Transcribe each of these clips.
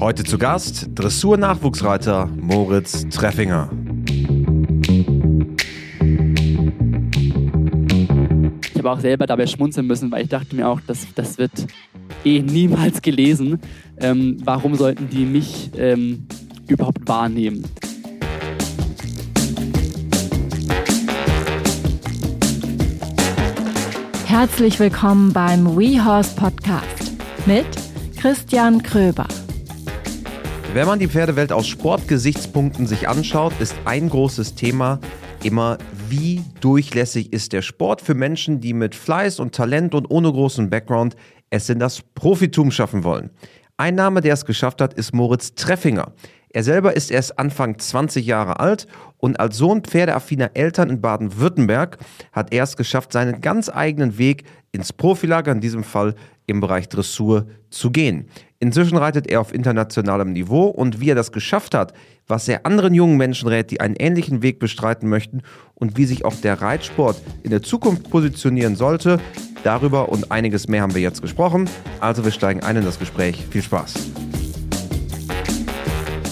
Heute zu Gast Dressur-Nachwuchsreiter Moritz Treffinger. Ich habe auch selber dabei schmunzeln müssen, weil ich dachte mir auch, das, das wird eh niemals gelesen. Ähm, warum sollten die mich ähm, überhaupt wahrnehmen? Herzlich willkommen beim WeHorse Podcast mit Christian Kröber. Wenn man die Pferdewelt aus Sportgesichtspunkten sich anschaut, ist ein großes Thema immer, wie durchlässig ist der Sport für Menschen, die mit Fleiß und Talent und ohne großen Background es in das Profitum schaffen wollen. Ein Name, der es geschafft hat, ist Moritz Treffinger. Er selber ist erst Anfang 20 Jahre alt und als Sohn pferdeaffiner Eltern in Baden-Württemberg hat er es geschafft, seinen ganz eigenen Weg ins Profilager, in diesem Fall im Bereich Dressur, zu gehen. Inzwischen reitet er auf internationalem Niveau und wie er das geschafft hat, was er anderen jungen Menschen rät, die einen ähnlichen Weg bestreiten möchten und wie sich auch der Reitsport in der Zukunft positionieren sollte, darüber und einiges mehr haben wir jetzt gesprochen. Also wir steigen ein in das Gespräch. Viel Spaß.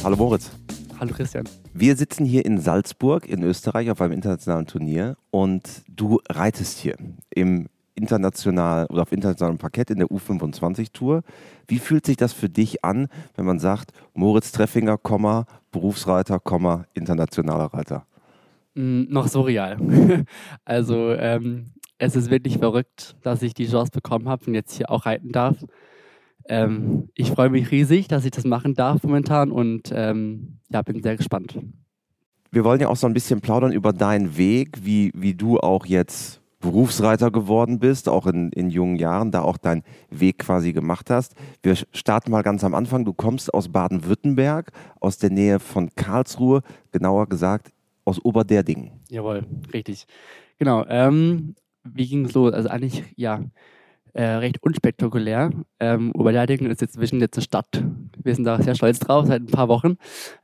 Hallo Moritz. Hallo Christian. Wir sitzen hier in Salzburg in Österreich auf einem internationalen Turnier und du reitest hier im international oder auf internationalem Parkett in der U25 Tour. Wie fühlt sich das für dich an, wenn man sagt, Moritz Treffinger, Berufsreiter, internationaler Reiter? Mm, noch surreal. also ähm, es ist wirklich verrückt, dass ich die Chance bekommen habe und jetzt hier auch reiten darf. Ähm, ich freue mich riesig, dass ich das machen darf momentan und ähm, ja, bin sehr gespannt. Wir wollen ja auch so ein bisschen plaudern über deinen Weg, wie, wie du auch jetzt Berufsreiter geworden bist, auch in, in jungen Jahren, da auch deinen Weg quasi gemacht hast. Wir starten mal ganz am Anfang. Du kommst aus Baden-Württemberg, aus der Nähe von Karlsruhe, genauer gesagt aus Oberderdingen. Jawohl, richtig. Genau. Ähm, wie ging es los? Also eigentlich, ja, äh, recht unspektakulär. Ähm, Oberleidingen ist jetzt zwischen jetzt eine Stadt. Wir sind da sehr stolz drauf, seit ein paar Wochen.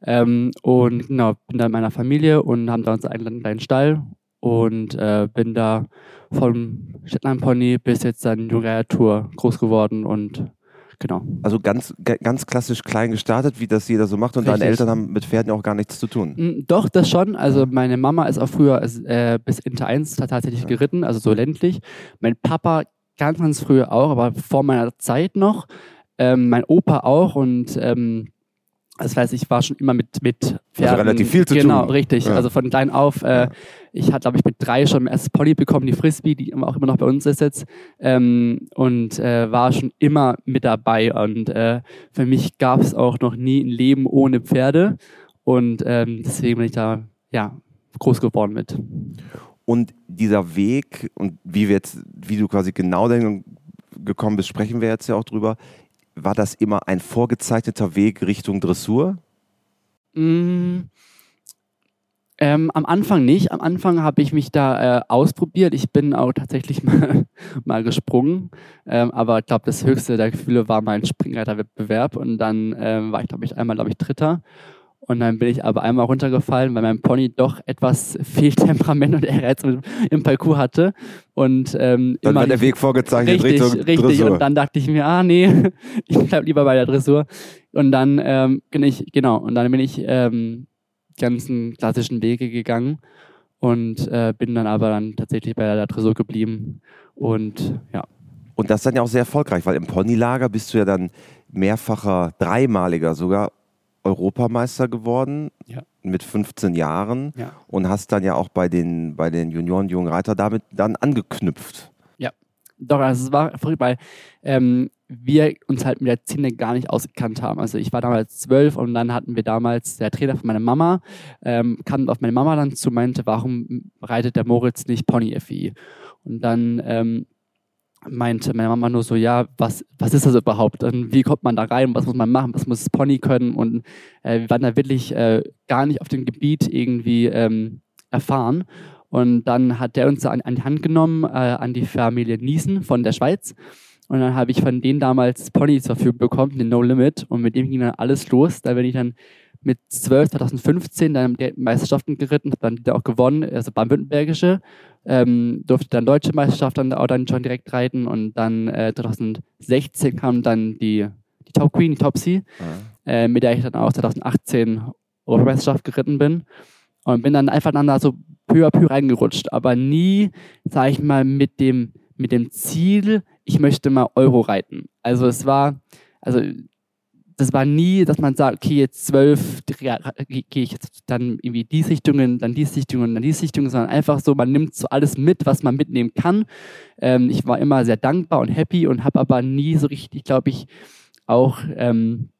Ähm, und genau, bin da in meiner Familie und haben da uns einen kleinen Stall und äh, bin da vom Shetland Pony bis jetzt dann Junger Tour groß geworden und genau. Also ganz, ganz klassisch klein gestartet, wie das jeder so macht und Richtig. deine Eltern haben mit Pferden auch gar nichts zu tun. Mm, doch, das schon. Also meine Mama ist auch früher äh, bis Inter 1 tatsächlich geritten, also so ländlich. Mein Papa ganz, ganz früher auch, aber vor meiner Zeit noch. Ähm, mein Opa auch und ähm, das heißt, ich war schon immer mit, mit also Pferden. Also relativ viel zu genau, tun. Genau, richtig. Ja. Also von klein auf. Äh. Ich hatte, glaube ich, mit drei schon mein erstes Pony bekommen, die Frisbee, die auch immer noch bei uns ist jetzt. Ähm, und äh, war schon immer mit dabei. Und äh, für mich gab es auch noch nie ein Leben ohne Pferde. Und ähm, deswegen bin ich da ja, groß geworden mit. Und dieser Weg und wie wir jetzt, wie du quasi genau gekommen bist, sprechen wir jetzt ja auch drüber. War das immer ein vorgezeichneter Weg Richtung Dressur? Mm, ähm, am Anfang nicht. Am Anfang habe ich mich da äh, ausprobiert. Ich bin auch tatsächlich mal, mal gesprungen. Ähm, aber ich glaube, das höchste der Gefühle war mein Springreiterwettbewerb. Und dann ähm, war ich, glaube ich, einmal, glaube ich, Dritter. Und dann bin ich aber einmal runtergefallen, weil mein Pony doch etwas viel Temperament und Ehrgeiz im Parcours hatte. Und ähm, dann war der Weg vorgezeichnet richtig, Richtung richtig. Dressur. Und dann dachte ich mir, ah nee, ich bleib lieber bei der Dressur. Und dann ähm, bin ich, genau, und dann bin ich ähm, ganzen klassischen Wege gegangen und äh, bin dann aber dann tatsächlich bei der Dressur geblieben. Und ja. Und das ist dann ja auch sehr erfolgreich, weil im Ponylager bist du ja dann mehrfacher, dreimaliger sogar Europameister geworden ja. mit 15 Jahren ja. und hast dann ja auch bei den, bei den Junioren Jungen Reiter damit dann angeknüpft. Ja, doch, also es war verrückt, weil ähm, wir uns halt mit der Szene gar nicht ausgekannt haben. Also ich war damals zwölf und dann hatten wir damals, der Trainer von meiner Mama, ähm, kam auf meine Mama dann zu, meinte, warum reitet der Moritz nicht Pony FI? Und dann ähm, meinte meine Mama nur so, ja, was, was ist das überhaupt? Und wie kommt man da rein? Was muss man machen? Was muss das Pony können? Und äh, wir waren da wirklich äh, gar nicht auf dem Gebiet irgendwie ähm, erfahren. Und dann hat der uns an, an die Hand genommen, äh, an die Familie Niesen von der Schweiz. Und dann habe ich von denen damals Pony zur Verfügung bekommen, den No Limit. Und mit dem ging dann alles los. Da bin ich dann mit 12, 2015 dann Meisterschaften geritten, habe dann auch gewonnen, also baden-württembergische ähm, durfte dann deutsche Meisterschaft dann auch dann schon direkt reiten und dann äh, 2016 kam dann die, die Top Queen, die Topsy. Mhm. äh, mit der ich dann auch 2018 Europameisterschaft geritten bin. Und bin dann einfach dann da so peu à peu reingerutscht, aber nie, sage ich mal, mit dem, mit dem Ziel, ich möchte mal Euro reiten. Also es war, also das war nie, dass man sagt, okay, jetzt zwölf gehe ich jetzt dann irgendwie die Sichtungen, dann die Sichtungen, dann die Sichtungen, sondern einfach so, man nimmt so alles mit, was man mitnehmen kann. Ähm, ich war immer sehr dankbar und happy und habe aber nie so richtig, glaube ich, auch ähm,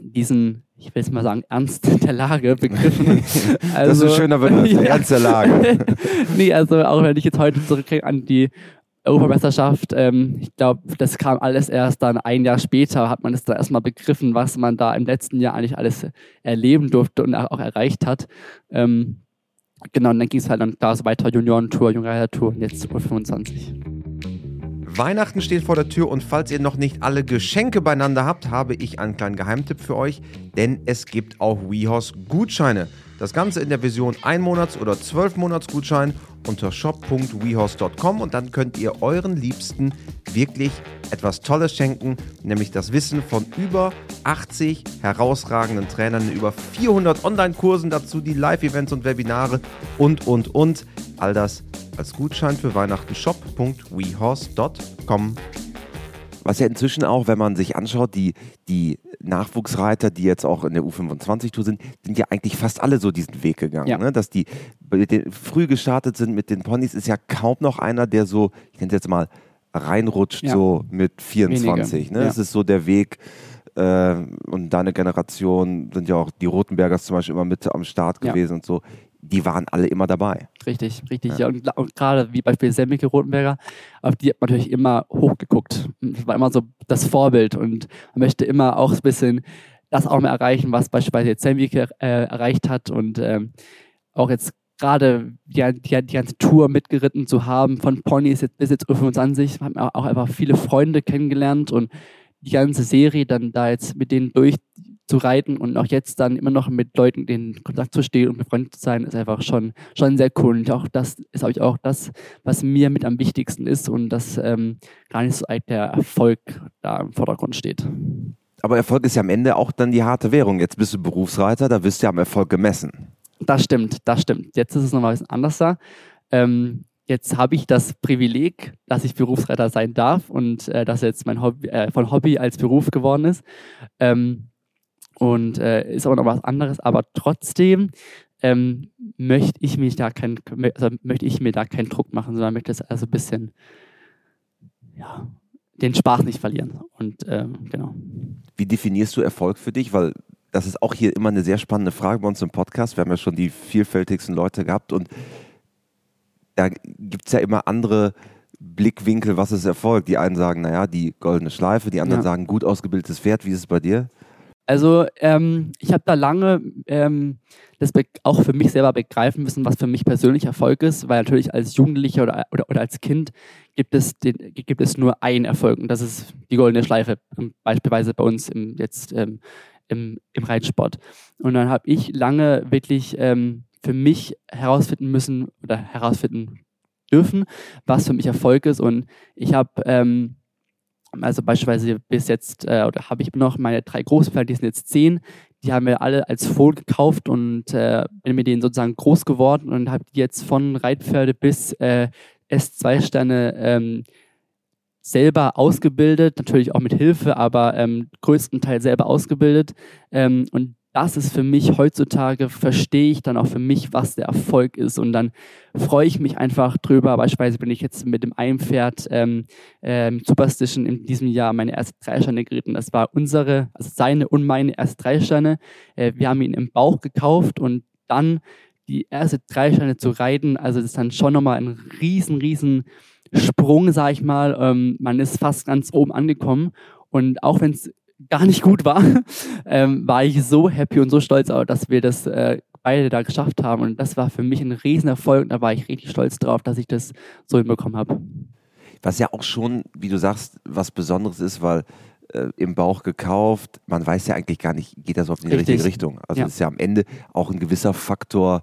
diesen, ich will jetzt mal sagen, Ernst der Lage begriffen. Also, das ist ein schöner Begriff, ja. Ernst der Lage. nee, also auch wenn ich jetzt heute zurückkriege an die Europameisterschaft, ähm, ich glaube, das kam alles erst dann ein Jahr später, hat man es dann erstmal begriffen, was man da im letzten Jahr eigentlich alles erleben durfte und auch erreicht hat. Ähm, genau, und dann ging es halt dann da so weiter, Juniorentour, Jungreiter-Tour und jetzt Tour 25. Weihnachten steht vor der Tür und falls ihr noch nicht alle Geschenke beieinander habt, habe ich einen kleinen Geheimtipp für euch, denn es gibt auch WeHorse Gutscheine. Das Ganze in der Version 1 Monats- oder 12 Monats Gutschein unter shop.wehorse.com und dann könnt ihr euren Liebsten wirklich etwas Tolles schenken, nämlich das Wissen von über 80 herausragenden Trainern, über 400 Online-Kursen dazu, die Live-Events und Webinare und, und, und. All das als Gutschein für Weihnachten shop.wehorse.com. Was ja inzwischen auch, wenn man sich anschaut, die, die Nachwuchsreiter, die jetzt auch in der U25-Tour sind, sind ja eigentlich fast alle so diesen Weg gegangen. Ja. Ne? Dass die früh gestartet sind mit den Ponys, ist ja kaum noch einer, der so, ich nenne es jetzt mal, reinrutscht ja. so mit 24. Ne? Ja. Das ist so der Weg. Äh, und deine Generation sind ja auch die Rotenbergers zum Beispiel immer mit am Start gewesen und so die waren alle immer dabei. Richtig, richtig. Ja. ja und, und, gerade wie beispielsweise Semmike Rotenberger, auf die hat man natürlich immer hochgeguckt. Das war immer so das Vorbild und man möchte immer auch ein bisschen das auch mal erreichen, was beispielsweise jetzt Semmike äh, erreicht hat und ähm, auch jetzt gerade die, die, die, ganze Tour mitgeritten zu haben, von Ponys jetzt bis jetzt U25, haben auch einfach viele Freunde kennengelernt und die ganze Serie dann da jetzt mit denen durch zu reiten und auch jetzt dann immer noch mit Leuten in Kontakt zu stehen und befreundet zu sein, ist einfach schon, schon sehr cool. Und auch das ist auch, auch das, was mir mit am wichtigsten ist und dass ähm, gar nicht so der Erfolg da im Vordergrund steht. Aber Erfolg ist ja am Ende auch dann die harte Währung. Jetzt bist du Berufsreiter, da wirst du ja am Erfolg gemessen. Das stimmt, das stimmt. Jetzt ist es nochmal ein bisschen anders da. Ähm, jetzt habe ich das Privileg, dass ich Berufsreiter sein darf und äh, dass jetzt mein Hobby, äh, von Hobby als Beruf geworden ist. Ähm, und äh, ist aber noch was anderes, aber trotzdem ähm, möchte ich mich da kein, also möchte ich mir da keinen Druck machen, sondern möchte es also ein bisschen ja, den Spaß nicht verlieren. Und ähm, genau. Wie definierst du Erfolg für dich? Weil das ist auch hier immer eine sehr spannende Frage bei uns im Podcast. Wir haben ja schon die vielfältigsten Leute gehabt und da gibt es ja immer andere Blickwinkel, was ist Erfolg. Die einen sagen, naja, die goldene Schleife, die anderen ja. sagen, gut ausgebildetes Pferd. Wie ist es bei dir? Also ähm, ich habe da lange ähm, das auch für mich selber begreifen müssen, was für mich persönlich Erfolg ist, weil natürlich als Jugendlicher oder, oder, oder als Kind gibt es, den, gibt es nur einen Erfolg und das ist die goldene Schleife, beispielsweise bei uns im, jetzt ähm, im, im Reitsport. Und dann habe ich lange wirklich ähm, für mich herausfinden müssen oder herausfinden dürfen, was für mich Erfolg ist und ich habe ähm, also beispielsweise bis jetzt, äh, oder habe ich noch meine drei Großpferde, die sind jetzt zehn, die haben wir alle als Fohlen gekauft und äh, bin mit denen sozusagen groß geworden und habe die jetzt von Reitpferde bis äh, S2-Sterne ähm, selber ausgebildet, natürlich auch mit Hilfe, aber ähm, größtenteils selber ausgebildet. Ähm, und das ist für mich heutzutage, verstehe ich dann auch für mich, was der Erfolg ist. Und dann freue ich mich einfach drüber. Beispielsweise bin ich jetzt mit dem einen Pferd ähm, ähm, Superstition in diesem Jahr meine erste Dreisteine geritten. Das war unsere, also seine und meine erste Dreisteine. Äh, wir haben ihn im Bauch gekauft und dann die erste Dreisteine zu reiten. Also das ist dann schon nochmal ein riesen, riesen Sprung, sag ich mal. Ähm, man ist fast ganz oben angekommen. Und auch wenn es gar nicht gut war, ähm, war ich so happy und so stolz, dass wir das äh, beide da geschafft haben. Und das war für mich ein Riesenerfolg und da war ich richtig stolz drauf, dass ich das so hinbekommen habe. Was ja auch schon, wie du sagst, was Besonderes ist, weil äh, im Bauch gekauft, man weiß ja eigentlich gar nicht, geht das auf die richtig. richtige Richtung. Also ja. ist ja am Ende auch ein gewisser Faktor,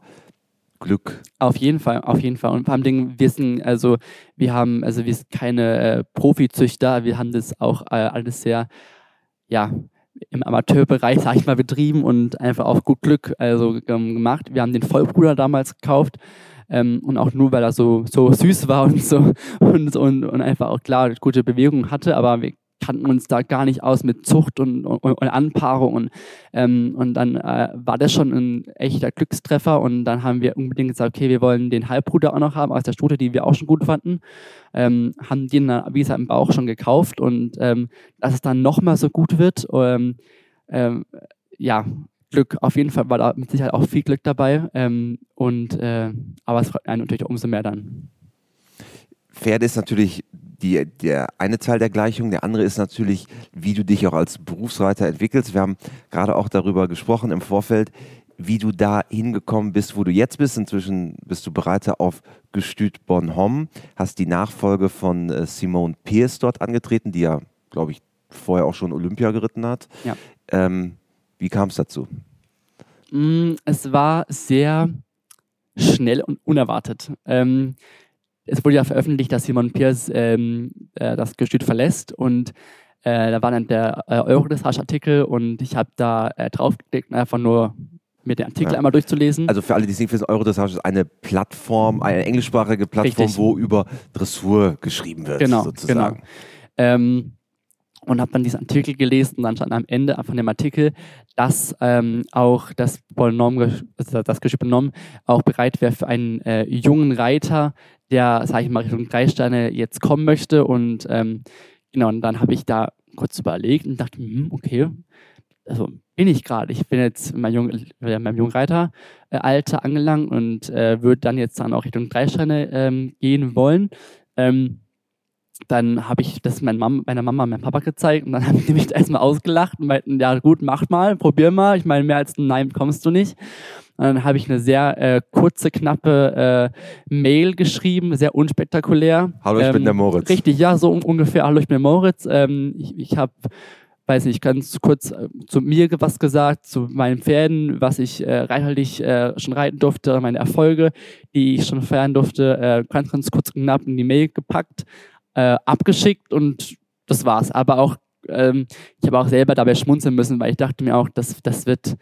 Glück. Auf jeden Fall, auf jeden Fall. Und vor allem wir sind, also wir haben, also wir sind keine äh, Profizüchter, wir haben das auch äh, alles sehr ja, im Amateurbereich, sag ich mal, betrieben und einfach auf gut Glück also ähm, gemacht. Wir haben den Vollbruder damals gekauft ähm, und auch nur, weil er so, so süß war und so und, und, und einfach auch klar gute Bewegung hatte, aber wir kannten uns da gar nicht aus mit Zucht und, und, und Anpaarung. Und, ähm, und dann äh, war das schon ein echter Glückstreffer. Und dann haben wir unbedingt gesagt, okay, wir wollen den Halbbruder auch noch haben aus der Stute, die wir auch schon gut fanden. Ähm, haben den dann, wie gesagt, im Bauch schon gekauft. Und ähm, dass es dann nochmal so gut wird, ähm, ähm, ja, Glück, auf jeden Fall war da mit Sicherheit auch viel Glück dabei. Ähm, und, äh, aber es freut einen natürlich umso mehr dann. Pferde ist natürlich die, der eine Teil der Gleichung. Der andere ist natürlich, wie du dich auch als Berufsreiter entwickelst. Wir haben gerade auch darüber gesprochen im Vorfeld, wie du da hingekommen bist, wo du jetzt bist. Inzwischen bist du Bereiter auf Gestüt Bonhomme, hast die Nachfolge von äh, Simone Pierce dort angetreten, die ja, glaube ich, vorher auch schon Olympia geritten hat. Ja. Ähm, wie kam es dazu? Mm, es war sehr schnell und unerwartet. Ähm, es wurde ja veröffentlicht, dass Simon Pierce ähm, äh, das Gestüt verlässt und äh, da war dann der äh, Eurodressage-Artikel und ich habe da äh, draufgeklickt, einfach nur mir den Artikel ja. einmal durchzulesen. Also für alle, die es nicht wissen, Eurodressage ist eine Plattform, eine englischsprachige Plattform, Richtig. wo über Dressur geschrieben wird, genau, sozusagen. Genau. Ähm, und habe dann diesen Artikel gelesen und dann stand am Ende von dem Artikel, dass ähm, auch das Bonhomme, also das Geschick Bonhomme auch bereit wäre für einen äh, jungen Reiter, der, sage ich mal, Richtung drei Sterne jetzt kommen möchte. Und ähm, genau, und dann habe ich da kurz überlegt und dachte, hm, okay, also bin ich gerade. Ich bin jetzt in meinem, jungen, in meinem Jungreiteralter äh, angelangt und äh, würde dann jetzt dann auch Richtung drei Sterne ähm, gehen wollen. Ähm, dann habe ich das meiner Mama, meiner Mama und meinem Papa gezeigt und dann haben die mich erstmal ausgelacht und meinten, ja gut, mach mal, probier mal. Ich meine, mehr als ein Nein kommst du nicht. Und dann habe ich eine sehr äh, kurze, knappe äh, Mail geschrieben, sehr unspektakulär. Hallo, ich ähm, bin der Moritz. Richtig, ja, so ungefähr. Hallo, ich bin der Moritz. Ähm, ich ich habe weiß nicht, ganz kurz äh, zu mir was gesagt, zu meinen Pferden, was ich äh, reithaltig äh, schon reiten durfte, meine Erfolge, die ich schon feiern durfte, äh, ganz, ganz kurz knapp in die Mail gepackt äh, abgeschickt und das war's. Aber auch, ähm, ich habe auch selber dabei schmunzeln müssen, weil ich dachte mir auch, das, das wird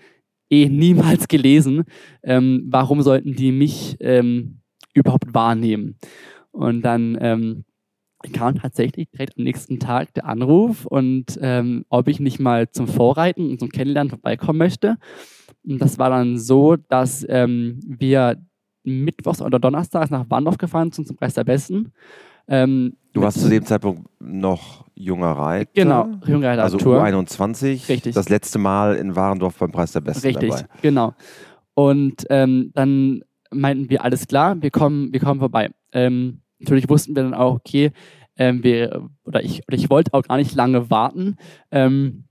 eh niemals gelesen. Ähm, warum sollten die mich ähm, überhaupt wahrnehmen? Und dann ähm, kam tatsächlich direkt am nächsten Tag der Anruf und ähm, ob ich nicht mal zum Vorreiten und zum Kennenlernen vorbeikommen möchte. Und das war dann so, dass ähm, wir mittwochs oder donnerstags nach Warndorf gefahren sind zum Preis der Besten. Ähm, du warst zu dem Zeitpunkt noch junger Reiter. Genau, junger Reiter. Also U21. Richtig. Das letzte Mal in Warendorf beim Preis der Besten Richtig, dabei. genau. Und ähm, dann meinten wir, alles klar, wir kommen, wir kommen vorbei. Ähm, natürlich wussten wir dann auch, okay, ähm, wir, oder ich, oder ich wollte auch gar nicht lange warten. Ähm,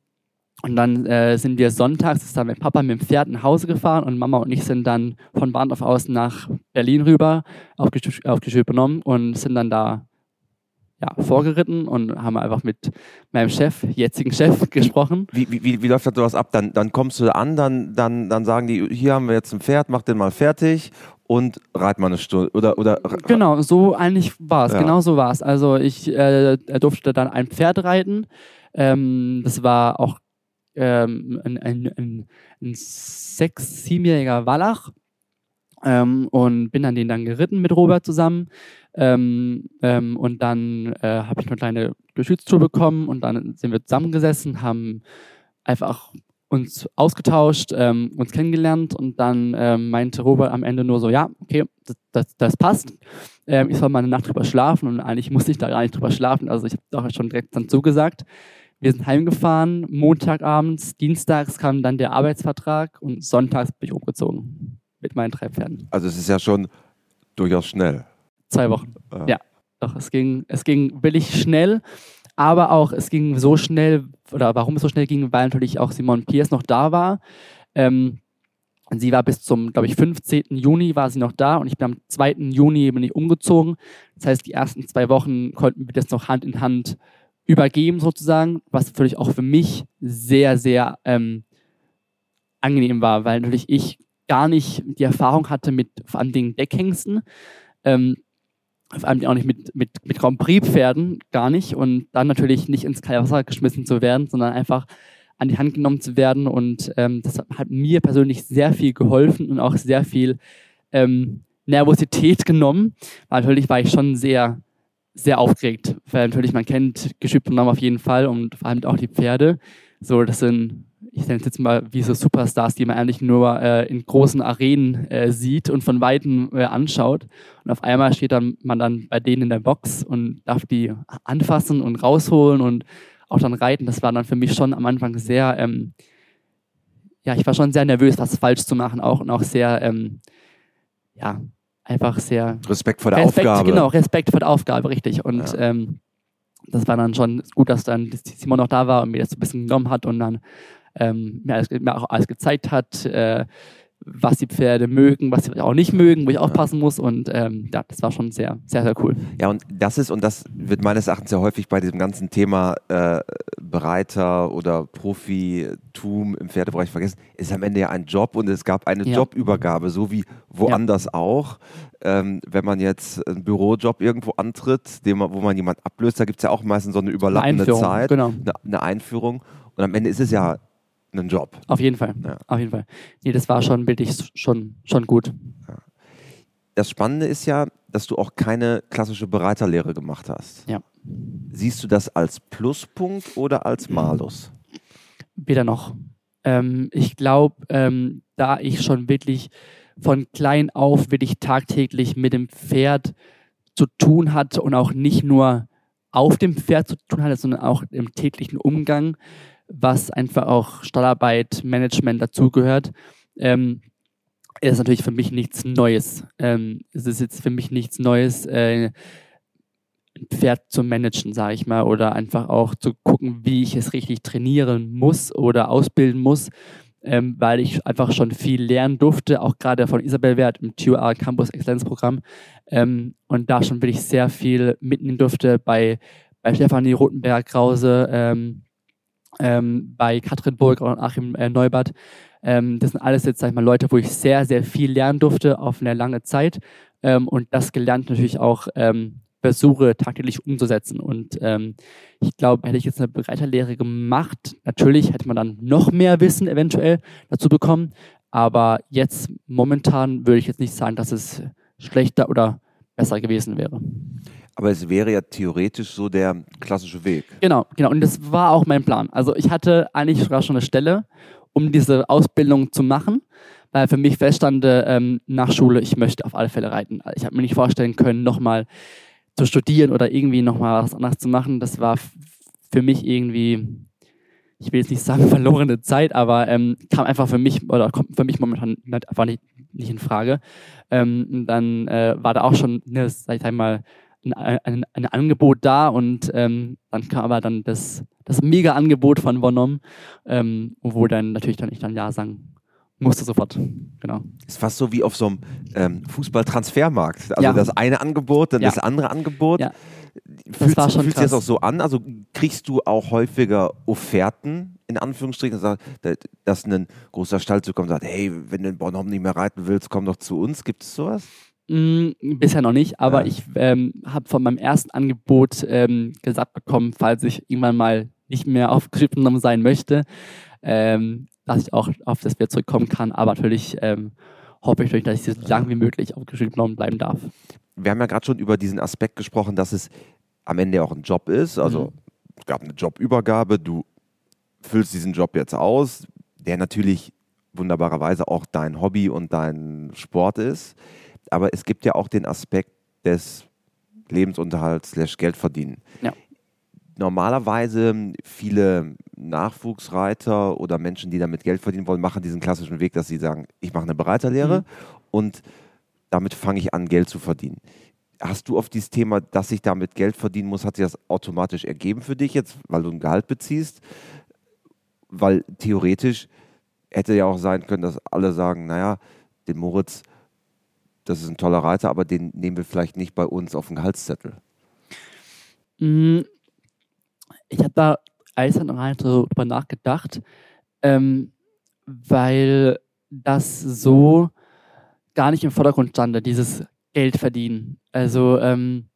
und dann äh, sind wir sonntags, ist dann mein Papa mit dem Pferd nach Hause gefahren und Mama und ich sind dann von Bahnhof aus nach Berlin rüber, auf Geschirr benommen und sind dann da ja, vorgeritten und haben einfach mit meinem Chef, jetzigen Chef, gesprochen. Wie, wie, wie, wie läuft das sowas ab? Dann, dann kommst du an, dann, dann, dann sagen die, hier haben wir jetzt ein Pferd, mach den mal fertig und reit mal eine Stunde. Oder, oder, genau, so eigentlich war es. Ja. Genau so war es. Also ich äh, durfte dann ein Pferd reiten. Ähm, das war auch ähm, ein, ein, ein, ein sechs-, siebenjähriger Wallach ähm, und bin dann den dann geritten mit Robert zusammen. Ähm, ähm, und dann äh, habe ich eine kleine Geschütztour bekommen und dann sind wir zusammengesessen, haben einfach uns ausgetauscht, ähm, uns kennengelernt und dann ähm, meinte Robert am Ende nur so, ja, okay, das, das, das passt. Ich soll mal eine Nacht drüber schlafen und eigentlich musste ich da gar nicht drüber schlafen. Also ich habe doch schon direkt dann zugesagt. Wir sind heimgefahren, Montagabends, Dienstags kam dann der Arbeitsvertrag und sonntags bin ich umgezogen mit meinen drei Pferden. Also es ist ja schon durchaus schnell. Zwei Wochen. Ja, ja. doch, es ging, es ging billig schnell, aber auch es ging so schnell, oder warum es so schnell ging, weil natürlich auch Simon Pierce noch da war. Ähm, sie war bis zum, glaube ich, 15. Juni war sie noch da und ich bin am 2. Juni bin ich umgezogen. Das heißt, die ersten zwei Wochen konnten wir das noch Hand in Hand übergeben sozusagen, was natürlich auch für mich sehr, sehr ähm, angenehm war, weil natürlich ich gar nicht die Erfahrung hatte mit vor allem den Deckhengsten, ähm, vor allem auch nicht mit, mit, mit Grand Prix-Pferden, gar nicht und dann natürlich nicht ins kalte Wasser geschmissen zu werden, sondern einfach an die Hand genommen zu werden. Und ähm, das hat mir persönlich sehr viel geholfen und auch sehr viel ähm, Nervosität genommen. Weil natürlich war ich schon sehr, sehr aufgeregt. Weil natürlich, man kennt geschützte Namen auf jeden Fall und vor allem auch die Pferde. So, das sind ich nenne es jetzt mal wie so Superstars, die man eigentlich nur äh, in großen Arenen äh, sieht und von Weitem äh, anschaut. Und auf einmal steht dann man dann bei denen in der Box und darf die anfassen und rausholen und auch dann reiten. Das war dann für mich schon am Anfang sehr, ähm, ja, ich war schon sehr nervös, was falsch zu machen auch und auch sehr, ähm, ja, einfach sehr. Respekt vor der Respekt, Aufgabe. Genau, Respekt vor der Aufgabe, richtig. Und Ja. ähm, das war dann schon gut, dass dann Simon noch da war und mir das so ein bisschen genommen hat und dann ähm, mir, alles, mir auch alles gezeigt hat, äh, was die Pferde mögen, was sie auch nicht mögen, wo ich aufpassen muss. Und ähm, ja, das war schon sehr, sehr, sehr cool. Ja, und das ist, und das wird meines Erachtens sehr häufig bei diesem ganzen Thema äh, Bereiter oder Profitum im Pferdebereich vergessen, ist am Ende ja ein Job und es gab eine Ja. Jobübergabe, so wie woanders auch. Ähm, wenn man jetzt einen Bürojob irgendwo antritt, den man, wo man jemand ablöst, da gibt es ja auch meistens so eine überlappende Einführung, Zeit, genau. eine, eine Einführung. Und am Ende ist es ja ein Job. Auf jeden Fall. Ja. Auf jeden Fall. Nee, das war schon wirklich schon, schon gut. Das Spannende ist ja, dass du auch keine klassische Bereiterlehre gemacht hast. Ja. Siehst du das als Pluspunkt oder als Malus? Weder noch. Ähm, ich glaube, ähm, da ich schon wirklich von klein auf wirklich tagtäglich mit dem Pferd zu tun hatte und auch nicht nur auf dem Pferd zu tun hatte, sondern auch im täglichen Umgang, was einfach auch Stallarbeit, Management dazugehört, ähm, ist natürlich für mich nichts Neues. Ähm, es ist jetzt für mich nichts Neues, äh, ein Pferd zu managen, sage ich mal, oder einfach auch zu gucken, wie ich es richtig trainieren muss oder ausbilden muss, ähm, weil ich einfach schon viel lernen durfte, auch gerade von Isabel Wert im TUR Campus Exzellenzprogramm ähm, und da schon wirklich sehr viel mitnehmen durfte bei, bei Stefanie Rotenberg-Krause, ähm, ähm, bei Katrin Burg und Achim äh, Neubert. Ähm, das sind alles jetzt, sag ich mal, Leute, wo ich sehr, sehr viel lernen durfte auf eine lange Zeit ähm, und das gelernt natürlich auch ähm, versuche tagtäglich umzusetzen. Und ähm, ich glaube, hätte ich jetzt eine Bereiterlehre gemacht, natürlich hätte man dann noch mehr Wissen eventuell dazu bekommen. Aber jetzt momentan würde ich jetzt nicht sagen, dass es schlechter oder besser gewesen wäre. Aber es wäre ja theoretisch so der klassische Weg. Genau, genau. Und das war auch mein Plan. Also ich hatte eigentlich sogar schon eine Stelle, um diese Ausbildung zu machen, weil für mich feststand ähm, nach Schule, ich möchte auf alle Fälle reiten. Ich habe mir nicht vorstellen können, nochmal zu studieren oder irgendwie nochmal was anderes zu machen. Das war für mich irgendwie, ich will jetzt nicht sagen verlorene Zeit, aber ähm, kam einfach für mich oder kommt für mich momentan einfach nicht, nicht in Frage. Ähm, dann äh, war da auch schon, ne, sag ich mal, ein, ein, ein Angebot da und ähm, dann kam aber dann das, das Mega-Angebot von Vonom, ähm, wo dann natürlich dann ich dann Ja sagen musste sofort. Genau. Ist fast so wie auf so einem ähm, Fußballtransfermarkt. Also Ja. das eine Angebot, dann Ja. das andere Angebot. Ja. Fühlt, war schon fühlt sich das auch so an? Also kriegst du auch häufiger Offerten, in Anführungsstrichen, dass, ein großer Stall zu kommen und sagt, hey, wenn du in Bornholm nicht mehr reiten willst, komm doch zu uns. Gibt es sowas? Mm, bisher noch nicht, aber Ja. ich ähm, habe von meinem ersten Angebot ähm, gesagt bekommen, falls ich irgendwann mal nicht mehr aufgeschrieben sein möchte, ähm, dass ich auch auf das Pferd zurückkommen kann. Aber natürlich ähm, hoffe ich, natürlich, dass ich so lange wie möglich aufgeschrieben bleiben darf. Wir haben ja gerade schon über diesen Aspekt gesprochen, dass es am Ende auch ein Job ist. Also Mhm. es gab eine Jobübergabe, du füllst diesen Job jetzt aus, der natürlich wunderbarerweise auch dein Hobby und dein Sport ist. Aber es gibt ja auch den Aspekt des Lebensunterhalts slash Geld verdienen. Ja. Normalerweise viele Nachwuchsreiter oder Menschen, die damit Geld verdienen wollen, machen diesen klassischen Weg, dass sie sagen, ich mache eine Bereiterlehre Mhm. und damit fange ich an, Geld zu verdienen. Hast du auf dieses Thema, dass ich damit Geld verdienen muss, hat sich das automatisch ergeben für dich jetzt, weil du ein Gehalt beziehst? Weil theoretisch hätte ja auch sein können, dass alle sagen, naja, den Moritz, das ist ein toller Reiter, aber den nehmen wir vielleicht nicht bei uns auf den Gehaltszettel. Mm, Ich habe da dann rein so drüber nachgedacht, ähm, weil das so gar nicht im Vordergrund stand, dieses Geld verdienen. Also ähm,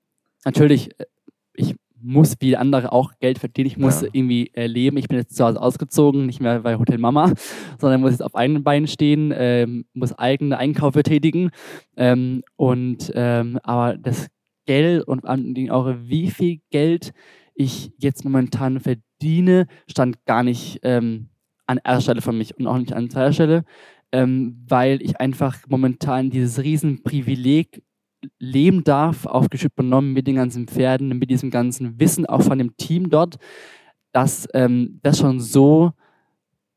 natürlich, äh, ich muss wie andere auch Geld verdienen. Ich muss Ja. irgendwie äh, leben. Ich bin jetzt zu Hause ausgezogen, nicht mehr bei Hotel Mama, sondern muss jetzt auf eigenen Beinen stehen, ähm, muss eigene Einkäufe tätigen. Ähm, und ähm, aber das Geld und vor Dingen auch wie viel Geld ich jetzt momentan verdiene, stand gar nicht ähm, an erster Stelle für mich und auch nicht an zweiter Stelle, ähm, weil ich einfach momentan dieses Riesenprivileg leben darf, auf benommen mit den ganzen Pferden, mit diesem ganzen Wissen auch von dem Team dort, dass ähm, das schon so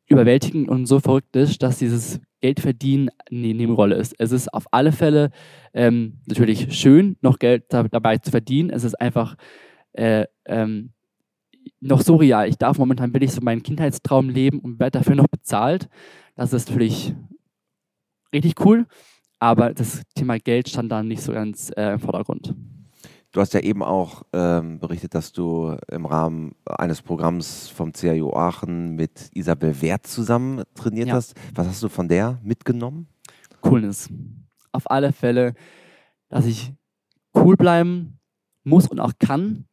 überwältigend und so verrückt ist, dass dieses Geldverdienen eine Nebenrolle ist. Es ist auf alle Fälle ähm, natürlich schön, noch Geld da, dabei zu verdienen. Es ist einfach äh, ähm, noch so real. Ich darf momentan will ich so meinen Kindheitstraum leben und werde dafür noch bezahlt. Das ist natürlich richtig cool, aber das Thema Geld stand da nicht so ganz äh, im Vordergrund. Du hast ja eben auch ähm, berichtet, dass du im Rahmen eines Programms vom CAU Aachen mit Isabel Wert zusammen trainiert Ja. hast. Was hast du von der mitgenommen? Coolness. Auf alle Fälle, dass ich cool bleiben muss und auch kann,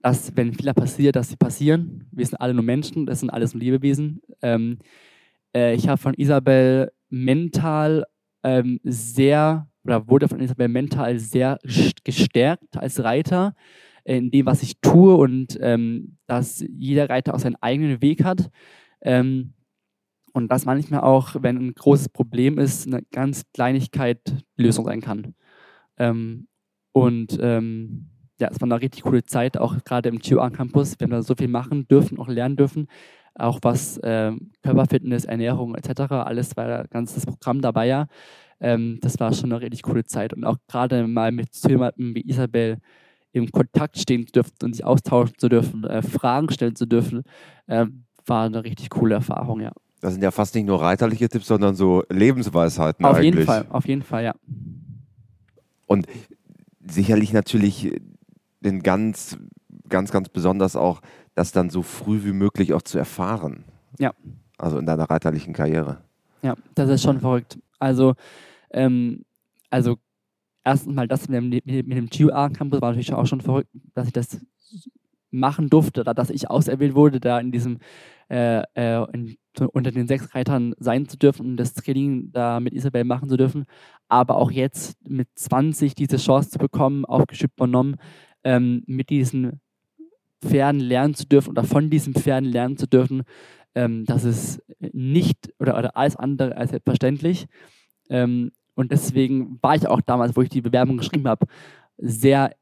dass wenn Fehler passiert, dass sie passieren. Wir sind alle nur Menschen, das sind alles nur Lebewesen. Ähm, äh, ich habe von Isabel mental ähm, sehr, oder wurde von Isabel mental sehr st- gestärkt als Reiter in dem, was ich tue und ähm, dass jeder Reiter auch seinen eigenen Weg hat. Ähm, und dass manchmal auch, wenn ein großes Problem ist, eine ganz Kleinigkeit Lösung sein kann. Ähm, und ähm, ja, es war eine richtig coole Zeit, auch gerade im GUA Campus. Wir haben da so viel machen dürfen, auch lernen dürfen. Auch was ähm, Körperfitness, Ernährung etc., alles war da ganzes Programm dabei ja. Ähm, das war schon eine richtig coole Zeit. Und auch gerade mal mit so jemandem wie Isabel im Kontakt stehen zu dürfen und sich austauschen zu dürfen, äh, Fragen stellen zu dürfen, äh, war eine richtig coole Erfahrung, ja. Das sind ja fast nicht nur reiterliche Tipps, sondern so Lebensweisheiten Auf eigentlich. jeden Fall, auf jeden Fall, ja. Und sicherlich natürlich den ganz, ganz, ganz besonders auch, das dann so früh wie möglich auch zu erfahren. Ja. Also in deiner reiterlichen Karriere. Ja, das ist schon verrückt. Also, ähm, also erstens mal das mit dem, mit dem- mit dem GUA-Campus war natürlich auch schon verrückt, dass ich das machen durfte, oder dass ich auserwählt wurde, da in diesem äh, äh, in, unter den sechs Reitern sein zu dürfen und das Training da mit Isabel machen zu dürfen. Aber auch jetzt mit 20 diese Chance zu bekommen, auf Geschütz Bonhomme, ähm, mit diesen Pferden lernen zu dürfen oder von diesen Pferden lernen zu dürfen, ähm, das ist nicht oder, oder alles andere als selbstverständlich. Ähm, und deswegen war ich auch damals, wo ich die Bewerbung geschrieben habe, sehr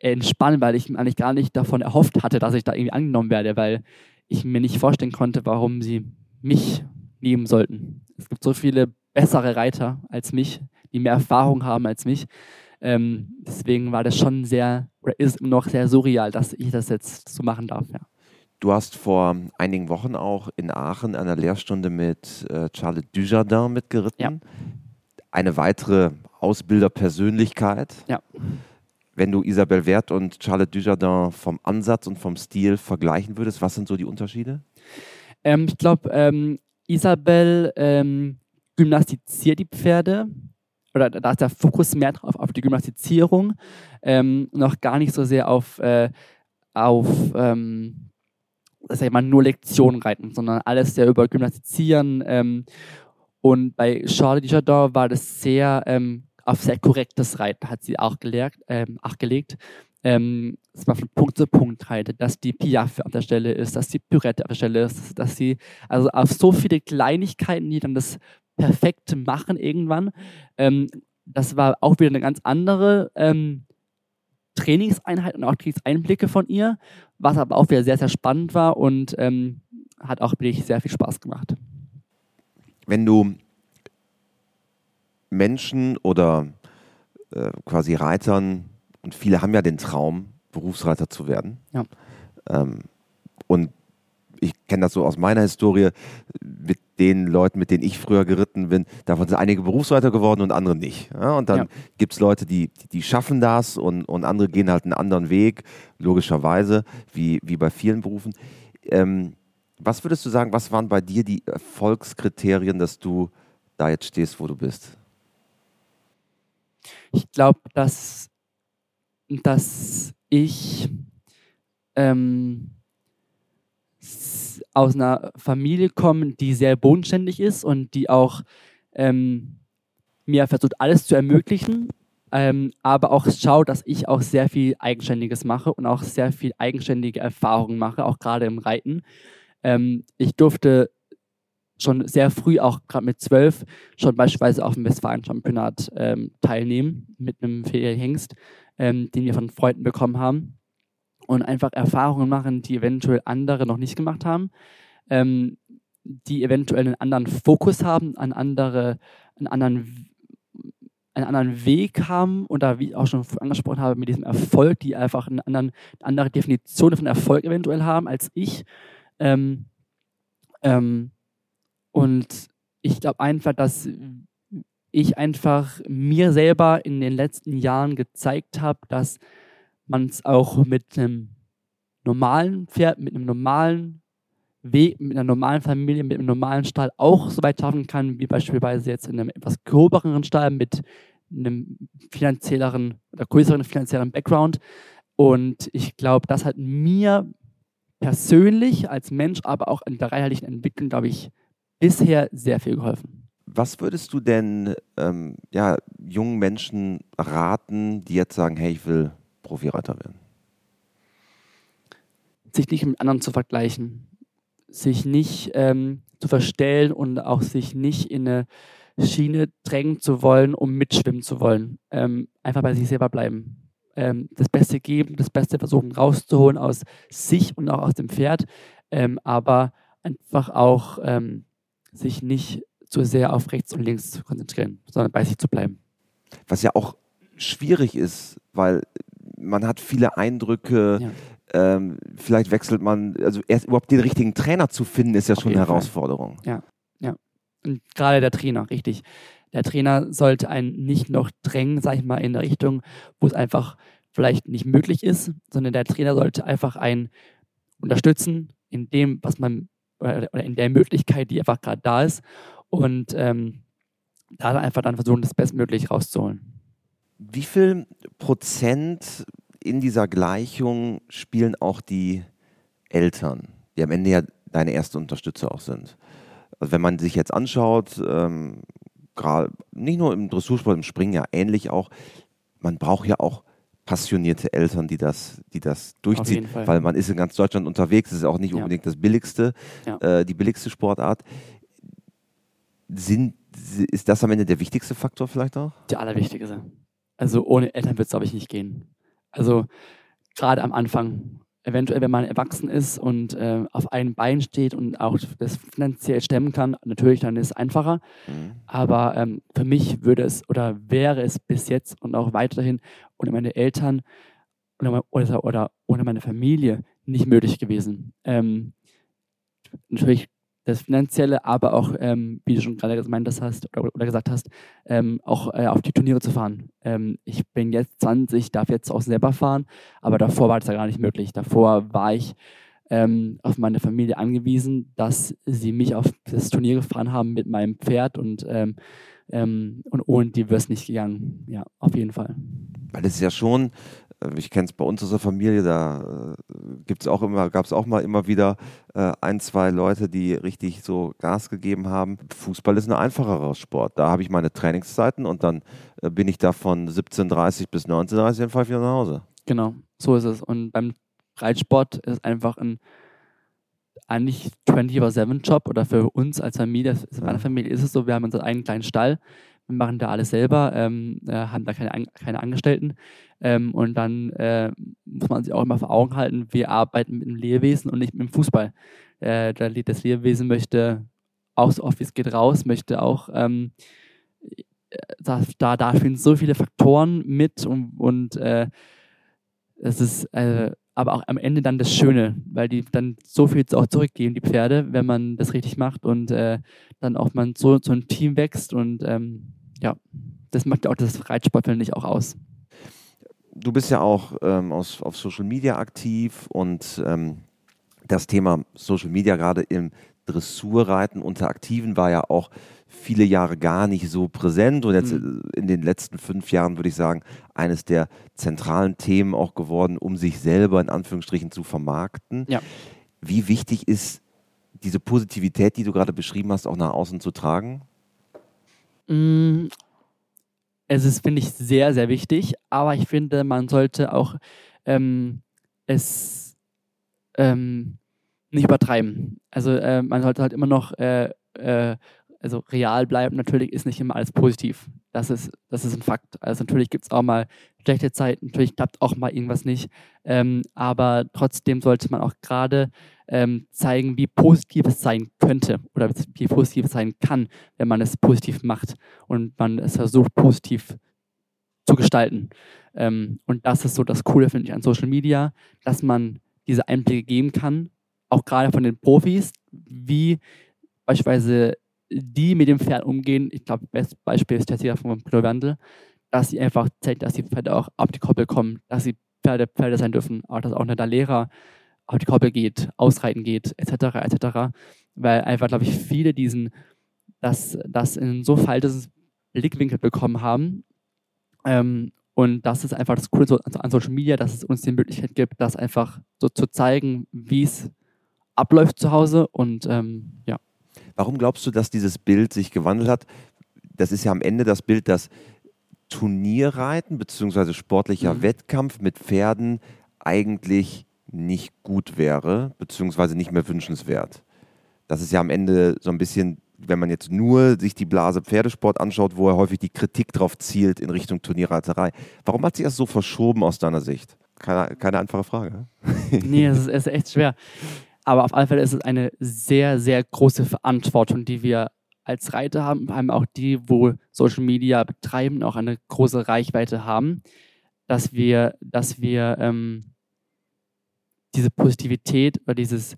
entspannt, weil ich eigentlich gar nicht davon erhofft hatte, dass ich da irgendwie angenommen werde, weil ich mir nicht vorstellen konnte, warum sie mich nehmen sollten. Es gibt so viele bessere Reiter als mich, die mehr Erfahrung haben als mich. Ähm, deswegen war das schon sehr, oder ist noch sehr surreal, dass ich das jetzt so machen darf. Ja. Du hast vor einigen Wochen auch in Aachen einer Lehrstunde mit äh, Charles Dujardin mitgeritten. Ja. Eine weitere Ausbilderpersönlichkeit. Ja. Wenn du Isabel Wert und Charles Dujardin vom Ansatz und vom Stil vergleichen würdest, was sind so die Unterschiede? Ähm, ich glaube, ähm, Isabel ähm, gymnastiziert die Pferde. Oder da ist der Fokus mehr drauf auf die Gymnastizierung. Ähm, noch gar nicht so sehr auf, äh, auf ähm, sag ich nur Lektionen reiten, sondern alles sehr über Gymnastizieren. Ähm, und bei Charles Dujardin war das sehr ähm, auf sehr korrektes Reiten, hat sie auch gelehrt, ähm, auch gelegt. Ähm, dass man von Punkt zu Punkt reitet, dass die Piaffe an der Stelle ist, dass die Pürette an der Stelle ist, dass sie, also auf so viele Kleinigkeiten, die dann das Perfekte machen irgendwann. Ähm, das war auch wieder eine ganz andere ähm, Trainingseinheit und auch Trainingseinblicke von ihr, was aber auch wieder sehr, sehr spannend war und ähm, hat auch wirklich sehr viel Spaß gemacht. Wenn du Menschen oder äh, quasi Reitern, und viele haben ja den Traum, Berufsreiter zu werden. Ja. Ähm, und ich kenne das so aus meiner Historie, mit den Leuten, mit denen ich früher geritten bin, davon sind einige Berufsreiter geworden und andere nicht. Ja, und dann Ja. gibt es Leute, die, die schaffen das und, und andere gehen halt einen anderen Weg, logischerweise, wie, wie bei vielen Berufen. Ähm, was würdest du sagen, was waren bei dir die Erfolgskriterien, dass du da jetzt stehst, wo du bist? Ich glaube, dass, dass ich ähm, aus einer Familie komme, die sehr bodenständig ist und die auch ähm, mir versucht, alles zu ermöglichen, ähm, aber auch schaut, dass ich auch sehr viel Eigenständiges mache und auch sehr viel eigenständige Erfahrungen mache, auch gerade im Reiten. Ähm, ich durfte schon sehr früh, auch gerade mit zwölf, schon beispielsweise auf dem Westfalen-Championat ähm, teilnehmen mit einem Hengst, ähm, den wir von Freunden bekommen haben und einfach Erfahrungen machen, die eventuell andere noch nicht gemacht haben, ähm, die eventuell einen anderen Fokus haben, einen, andere, einen, anderen, einen anderen Weg haben oder wie ich auch schon angesprochen habe, mit diesem Erfolg, die einfach eine, anderen, eine andere Definition von Erfolg eventuell haben als ich. Ähm, ähm, und ich glaube einfach, dass ich einfach mir selber in den letzten Jahren gezeigt habe, dass man es auch mit einem normalen Pferd, mit einem normalen Weg, mit einer normalen Familie, mit einem normalen Stall auch so weit schaffen kann, wie beispielsweise jetzt in einem etwas gröberen Stall mit einem finanzielleren oder größeren finanziellen Background. Und ich glaube, das hat mir persönlich als Mensch, aber auch in der reiterlichen Entwicklung, glaube ich, bisher sehr viel geholfen. Was würdest du denn ähm, ja, jungen Menschen raten, die jetzt sagen, hey, ich will Profireiter werden? Sich nicht mit anderen zu vergleichen, sich nicht ähm, zu verstellen und auch sich nicht in eine Schiene drängen zu wollen, um mitschwimmen zu wollen. Ähm, einfach bei sich selber bleiben. Ähm, das Beste geben, das Beste versuchen rauszuholen aus sich und auch aus dem Pferd, ähm, aber einfach auch ähm, sich nicht zu sehr auf rechts und links zu konzentrieren, sondern bei sich zu bleiben. Was ja auch schwierig ist, weil man hat viele Eindrücke. Ja. Ähm, vielleicht wechselt man, also erst überhaupt den richtigen Trainer zu finden, ist ja schon eine Herausforderung. Fall. Ja, ja. Und gerade der Trainer, richtig. Der Trainer sollte einen nicht noch drängen, sag ich mal, in der Richtung, wo es einfach vielleicht nicht möglich ist, sondern der Trainer sollte einfach einen unterstützen in dem, was man oder, in der Möglichkeit, die einfach gerade da ist und ähm, da einfach dann versuchen, das Bestmögliche rauszuholen. Wie viel Prozent in dieser Gleichung spielen auch die Eltern, die am Ende ja deine erste Unterstützer auch sind? Also wenn man sich jetzt anschaut, ähm, gerade nicht nur im Dressursport, im Springen ja ähnlich auch, man braucht ja auch passionierte Eltern, die das, die das durchziehen, weil man ist in ganz Deutschland unterwegs, es ist auch nicht ja. unbedingt das billigste, ja. äh, die billigste Sportart. Sind, ist das am Ende der wichtigste Faktor vielleicht auch? Der allerwichtigste. Also ohne Eltern wird es, glaube ich, nicht gehen. Also gerade am Anfang, eventuell, wenn man erwachsen ist und äh, auf einem Bein steht und auch das finanziell stemmen kann, natürlich dann ist es einfacher. Mhm. Aber ähm, für mich würde es oder wäre es bis jetzt und auch weiterhin ohne meine Eltern oder, oder ohne meine Familie nicht möglich gewesen. Ähm, natürlich das Finanzielle, aber auch, ähm, wie du schon gerade gemeint hast oder, oder gesagt hast, ähm, auch äh, auf die Turniere zu fahren. Ähm, ich bin jetzt 20, darf jetzt auch selber fahren, aber davor war das ja gar nicht möglich. Davor war ich ähm, auf meine Familie angewiesen, dass sie mich auf das Turnier gefahren haben mit meinem Pferd und, ähm, ähm, und ohne die wäre es nicht gegangen. Ja, auf jeden Fall. Weil es ja schon ich kenne es bei uns aus der Familie, da äh, gibt's auch immer, gab es auch mal immer wieder äh, ein, zwei Leute, die richtig so Gas gegeben haben. Fußball ist ein einfacherer Sport. Da habe ich meine Trainingszeiten und dann äh, bin ich da von 17.30 bis 19.30 dann fahre ich wieder nach Hause. Genau, so ist es. Und beim Reitsport ist es einfach ein eigentlich 24-7-Job oder für uns als Familie, in meiner Familie ist es so, wir haben unseren eigenen kleinen Stall, wir machen da alles selber, ähm, äh, haben da keine, keine Angestellten. Ähm, und dann äh, muss man sich auch immer vor Augen halten, wir arbeiten mit dem Lebewesen und nicht mit dem Fußball. Äh, das Lebewesen möchte auch so oft wie es geht raus, möchte auch, ähm, da, da, da spielen so viele Faktoren mit und, und äh, es ist äh, aber auch am Ende dann das Schöne, weil die dann so viel auch zurückgeben, die Pferde, wenn man das richtig macht und äh, dann auch man so, so ein Team wächst und ähm, ja, das macht auch das Reitsport, finde ich, auch aus. Du bist ja auch ähm, aus, auf Social Media aktiv und ähm, das Thema Social Media gerade im Dressurreiten unter Aktiven war ja auch viele Jahre gar nicht so präsent und jetzt Mhm. in den letzten fünf Jahren würde ich sagen, eines der zentralen Themen auch geworden, um sich selber in Anführungsstrichen zu vermarkten. Ja. Wie wichtig ist diese Positivität, die du gerade beschrieben hast, auch nach außen zu tragen? Mm, Es ist, finde ich, sehr, sehr wichtig, aber ich finde, man sollte auch ähm, es ähm, nicht übertreiben. Also äh, man sollte halt immer noch äh, äh, also real bleiben. Natürlich ist nicht immer alles positiv. Das ist, das ist ein Fakt. Also natürlich gibt es auch mal schlechte Zeiten, natürlich klappt auch mal irgendwas nicht. Ähm, aber trotzdem sollte man auch gerade ähm, zeigen, wie positiv es sein könnte oder wie positiv es sein kann, wenn man es positiv macht und man es versucht, positiv zu gestalten. Ähm, und das ist so das Coole, finde ich, an Social Media, dass man diese Einblicke geben kann, auch gerade von den Profis, wie beispielsweise die mit dem Pferd umgehen. Ich glaube, bestes Beispiel ist Tessica von Bruno Wandel, dass sie einfach zeigt, dass die Pferde auch auf die Koppel kommen, dass sie Pferde Pferde sein dürfen, auch dass auch eine Dalera auf die Koppel geht, ausreiten geht, etc., etc., weil einfach, glaube ich, viele diesen, das, das in so falsches Blickwinkel bekommen haben, ähm, und das ist einfach das Coole so an Social Media, dass es uns die Möglichkeit gibt, das einfach so zu zeigen, wie es abläuft zu Hause. Und ähm, ja. Warum glaubst du, dass dieses Bild sich gewandelt hat? Das ist ja am Ende das Bild, dass Turnierreiten bzw. sportlicher Mhm. Wettkampf mit Pferden eigentlich nicht gut wäre, beziehungsweise nicht mehr wünschenswert. Das ist ja am Ende so ein bisschen, wenn man jetzt nur sich die Blase Pferdesport anschaut, wo er häufig die Kritik drauf zielt in Richtung Turnierreiterei. Warum hat sich das so verschoben aus deiner Sicht? Keine, keine einfache Frage. Nee, es ist, es ist echt schwer. Aber auf alle Fälle ist es eine sehr, sehr große Verantwortung, die wir als Reiter haben, vor allem auch die, wo Social Media betreiben, auch eine große Reichweite haben, dass wir, dass wir ähm, diese Positivität oder dieses,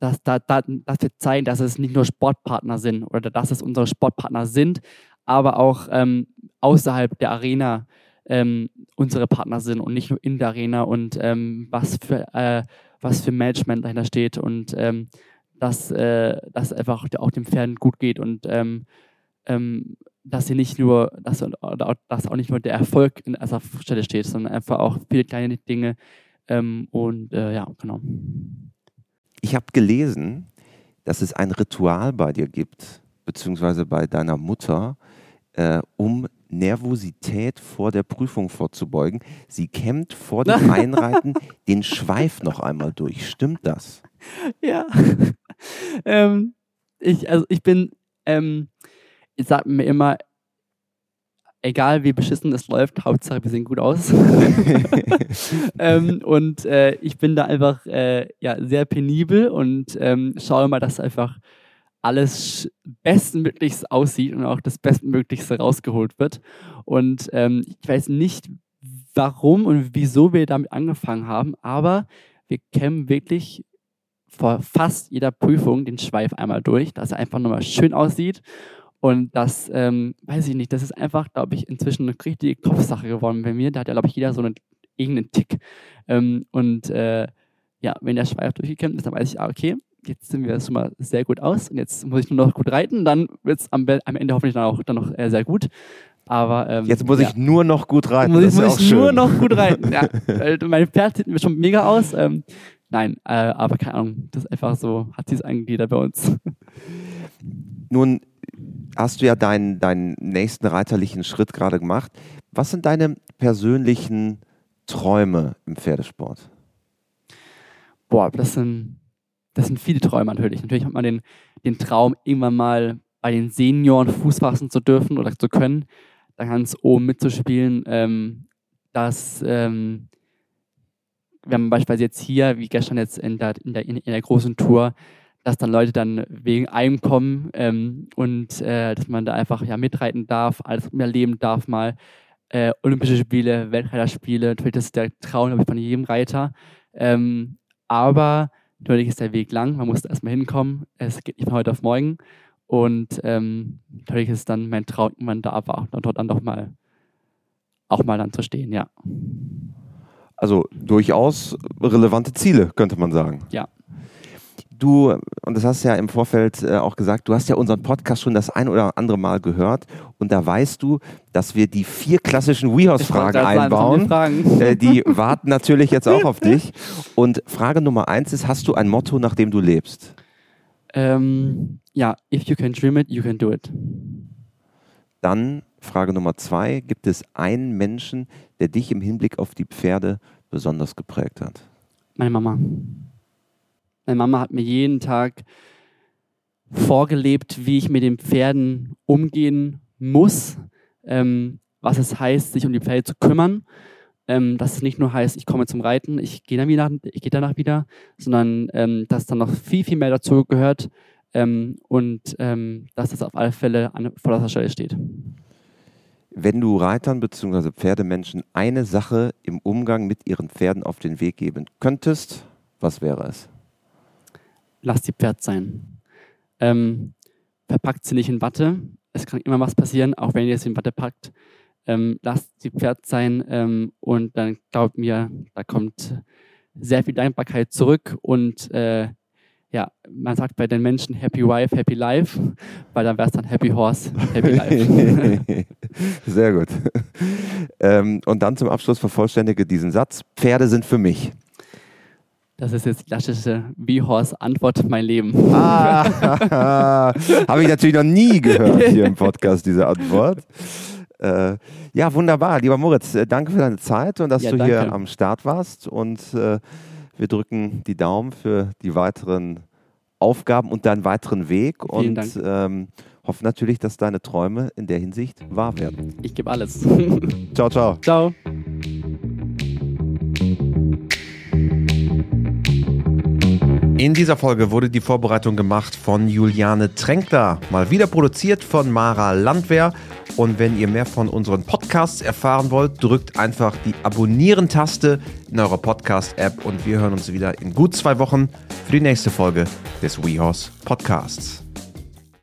dass, da, da, dass wir zeigen, dass es nicht nur Sportpartner sind oder dass es unsere Sportpartner sind, aber auch ähm, außerhalb der Arena ähm, unsere Partner sind und nicht nur in der Arena und ähm, was für äh, was für Management dahinter steht und ähm, dass, äh, dass einfach auch den Pferden gut geht und ähm, ähm, dass sie nicht nur, dass, dass auch nicht nur der Erfolg in erster Stelle steht, sondern einfach auch viele kleine Dinge ähm, und äh, ja, genau. Ich habe gelesen, dass es ein Ritual bei dir gibt, beziehungsweise bei deiner Mutter, äh, um Nervosität vor der Prüfung vorzubeugen. Sie kämmt vor dem Einreiten den Schweif noch einmal durch. Stimmt das? Ja. ähm, ich, also ich bin, ähm, ich sage mir immer, egal wie beschissen es läuft, Hauptsache wir sehen gut aus. ähm, und äh, ich bin da einfach äh, ja, sehr penibel und ähm, schaue mal, dass einfach alles bestmöglichst aussieht und auch das Bestmöglichste rausgeholt wird. Und ähm, ich weiß nicht, warum und wieso wir damit angefangen haben, aber wir kämen wirklich vor fast jeder Prüfung den Schweif einmal durch, dass er einfach nochmal schön aussieht. Und das, ähm, weiß ich nicht, das ist einfach, glaube ich, inzwischen eine richtige Kopfsache geworden bei mir. Da hat ja, glaube ich, jeder so einen irgendeinen Tick. Ähm, und äh, ja, wenn der Schweif durchgekämmt ist, dann weiß ich, ah, okay, jetzt sind wir schon mal sehr gut aus und jetzt muss ich nur noch gut reiten, dann wird es am, am, Ende hoffentlich dann auch dann noch äh, sehr gut. Aber ähm, Jetzt muss ja. ich nur noch gut reiten. Muss, das ja muss auch ich nur schön. noch gut reiten. Ja. Mein Pferd sieht mir schon mega aus. Ähm, nein, äh, aber keine Ahnung. Das ist einfach so, hat sie es eingegliedert bei uns. Nun hast du ja deinen, deinen nächsten reiterlichen Schritt gerade gemacht. Was sind deine persönlichen Träume im Pferdesport? Boah, das sind, das sind viele Träume natürlich. Natürlich hat man den, den Traum, irgendwann mal bei den Senioren Fuß fassen zu dürfen oder zu können, da ganz oben mitzuspielen. Ähm, dass, ähm, wenn man beispielsweise jetzt hier, wie gestern jetzt in der, in der, in der großen Tour, dass dann Leute dann wegen einem kommen ähm, und äh, dass man da einfach ja mitreiten darf, alles miterleben darf mal. Äh, Olympische Spiele, Weltreiterspiele, natürlich das ist der Traum ich, von jedem Reiter. Ähm, aber natürlich ist der Weg lang, man muss erstmal hinkommen. Es geht nicht von heute auf morgen. Und ähm, natürlich ist dann mein Traum, irgendwann da war und dort dann doch mal auch mal dann zu stehen, ja. Also durchaus relevante Ziele, könnte man sagen. Ja. Du, und das hast du ja im Vorfeld äh, auch gesagt, du hast ja unseren Podcast schon das ein oder andere Mal gehört und da weißt du, dass wir die vier klassischen WeHouse-Fragen einbauen. Äh, die warten natürlich jetzt auch auf dich. Und Frage Nummer eins ist, hast du ein Motto, nach dem du lebst? Ähm, ja, if you can dream it, you can do it. Dann Frage Nummer zwei, gibt es einen Menschen, der dich im Hinblick auf die Pferde besonders geprägt hat? Meine Mama. Meine Mama hat mir jeden Tag vorgelebt, wie ich mit den Pferden umgehen muss, ähm, was es heißt, sich um die Pferde zu kümmern. Ähm, dass es nicht nur heißt, ich komme zum Reiten, ich gehe dann wieder, danach wieder, sondern ähm, dass dann noch viel, viel mehr dazu gehört ähm, und ähm, dass es auf alle Fälle an vorderster Stelle steht. Wenn du Reitern bzw. Pferdemenschen eine Sache im Umgang mit ihren Pferden auf den Weg geben könntest, was wäre es? Lass die Pferd sein. Ähm, verpackt sie nicht in Watte. Es kann immer was passieren, auch wenn ihr es in Watte packt. Ähm, lasst die Pferd sein ähm, und dann glaubt mir, da kommt sehr viel Dankbarkeit zurück und äh, ja, man sagt bei den Menschen Happy Wife, Happy Life, weil dann wäre es dann Happy Horse, Happy Life. Sehr gut. Ähm, und dann zum Abschluss vervollständige diesen Satz: Pferde sind für mich. Das ist jetzt die klassische Wie-Horse-Antwort mein Leben. Ah, habe ich natürlich noch nie gehört hier im Podcast, diese Antwort. Äh, ja, wunderbar. Lieber Moritz, äh, danke für deine Zeit und dass ja, du danke. hier am Start warst. Und äh, wir drücken die Daumen für die weiteren Aufgaben und deinen weiteren Weg. Vielen und ähm, hoffe natürlich, dass deine Träume in der Hinsicht wahr werden. Ich gebe alles. ciao, ciao. Ciao. In dieser Folge wurde die Vorbereitung gemacht von Juliane Tränkler, mal wieder produziert von Mara Landwehr. Und wenn ihr mehr von unseren Podcasts erfahren wollt, drückt einfach die Abonnieren-Taste in eurer Podcast-App und wir hören uns wieder in gut zwei Wochen für die nächste Folge des WeHorse Podcasts.